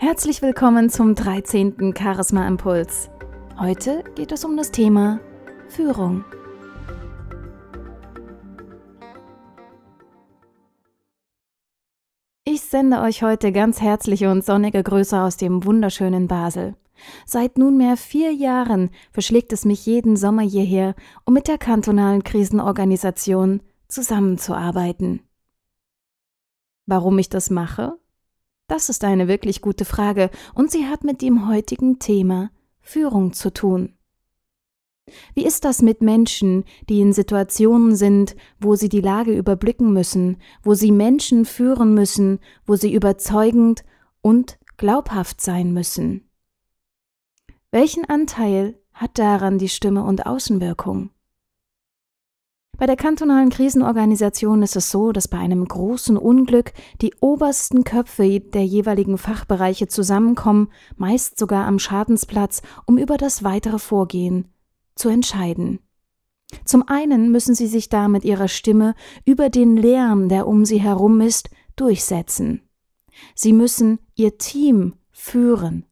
Herzlich willkommen zum 13. Charisma Impuls. Heute geht es um das Thema Führung. Ich sende euch heute ganz herzliche und sonnige Grüße aus dem wunderschönen Basel. Seit nunmehr vier Jahren verschlägt es mich jeden Sommer hierher, um mit der kantonalen Krisenorganisation zusammenzuarbeiten. Warum ich das mache? Das ist eine wirklich gute Frage und sie hat mit dem heutigen Thema Führung zu tun. Wie ist das mit Menschen, die in Situationen sind, wo sie die Lage überblicken müssen, wo sie Menschen führen müssen, wo sie überzeugend und glaubhaft sein müssen? Welchen Anteil hat daran die Stimme und Außenwirkung? Bei der kantonalen Krisenorganisation ist es so, dass bei einem großen Unglück die obersten Köpfe der jeweiligen Fachbereiche zusammenkommen, meist sogar am Schadensplatz, um über das weitere Vorgehen zu entscheiden. Zum einen müssen sie sich da mit ihrer Stimme über den Lärm, der um sie herum ist, durchsetzen. Sie müssen ihr Team führen.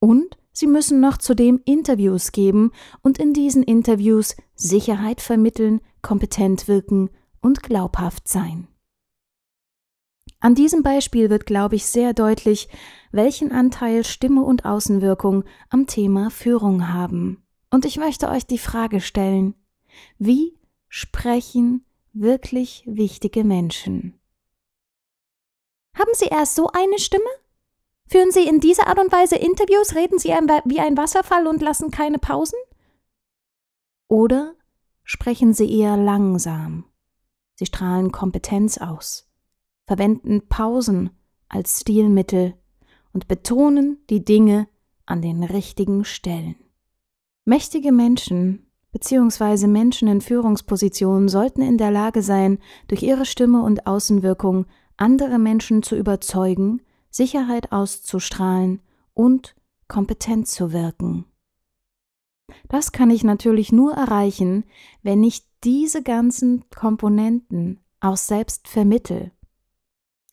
Und Sie müssen noch zudem Interviews geben und in diesen Interviews Sicherheit vermitteln, kompetent wirken und glaubhaft sein. An diesem Beispiel wird, glaube ich, sehr deutlich, welchen Anteil Stimme und Außenwirkung am Thema Führung haben. Und ich möchte euch die Frage stellen, wie sprechen wirklich wichtige Menschen? Haben Sie erst so eine Stimme? Führen Sie in dieser Art und Weise Interviews, reden Sie wie ein Wasserfall und lassen keine Pausen? Oder sprechen Sie eher langsam? Sie strahlen Kompetenz aus, verwenden Pausen als Stilmittel und betonen die Dinge an den richtigen Stellen. Mächtige Menschen bzw. Menschen in Führungspositionen sollten in der Lage sein, durch ihre Stimme und Außenwirkung andere Menschen zu überzeugen Sicherheit auszustrahlen und kompetent zu wirken. Das kann ich natürlich nur erreichen, wenn ich diese ganzen Komponenten auch selbst vermittel.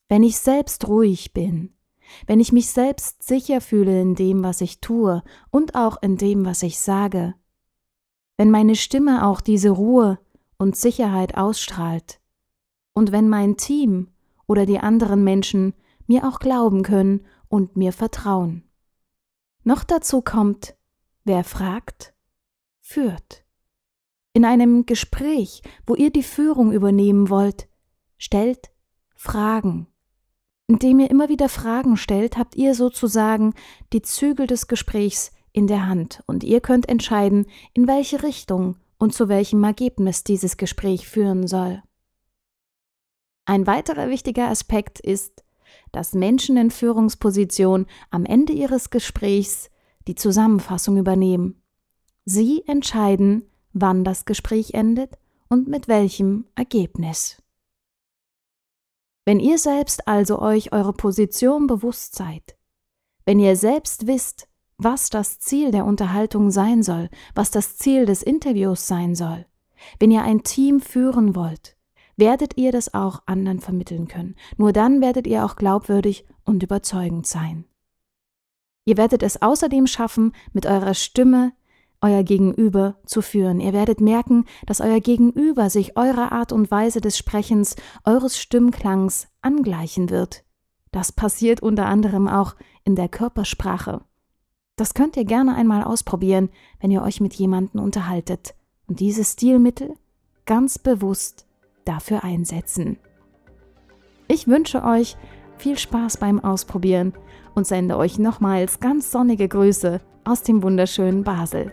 Wenn ich selbst ruhig bin, wenn ich mich selbst sicher fühle in dem, was ich tue und auch in dem, was ich sage, wenn meine Stimme auch diese Ruhe und Sicherheit ausstrahlt und wenn mein Team oder die anderen Menschen mir auch glauben können und mir vertrauen. Noch dazu kommt, wer fragt, führt. In einem Gespräch, wo ihr die Führung übernehmen wollt, stellt Fragen. Indem ihr immer wieder Fragen stellt, habt ihr sozusagen die Zügel des Gesprächs in der Hand und ihr könnt entscheiden, in welche Richtung und zu welchem Ergebnis dieses Gespräch führen soll. Ein weiterer wichtiger Aspekt ist, dass Menschen in Führungsposition am Ende ihres Gesprächs die Zusammenfassung übernehmen. Sie entscheiden, wann das Gespräch endet und mit welchem Ergebnis. Wenn ihr selbst also euch eure Position bewusst seid, wenn ihr selbst wisst, was das Ziel der Unterhaltung sein soll, was das Ziel des Interviews sein soll, wenn ihr ein Team führen wollt, werdet ihr das auch anderen vermitteln können. Nur dann werdet ihr auch glaubwürdig und überzeugend sein. Ihr werdet es außerdem schaffen, mit eurer Stimme euer Gegenüber zu führen. Ihr werdet merken, dass euer Gegenüber sich eurer Art und Weise des Sprechens, eures Stimmklangs angleichen wird. Das passiert unter anderem auch in der Körpersprache. Das könnt ihr gerne einmal ausprobieren, wenn ihr euch mit jemandem unterhaltet und dieses Stilmittel ganz bewusst dafür einsetzen. Ich wünsche euch viel Spaß beim Ausprobieren und sende euch nochmals ganz sonnige Grüße aus dem wunderschönen Basel.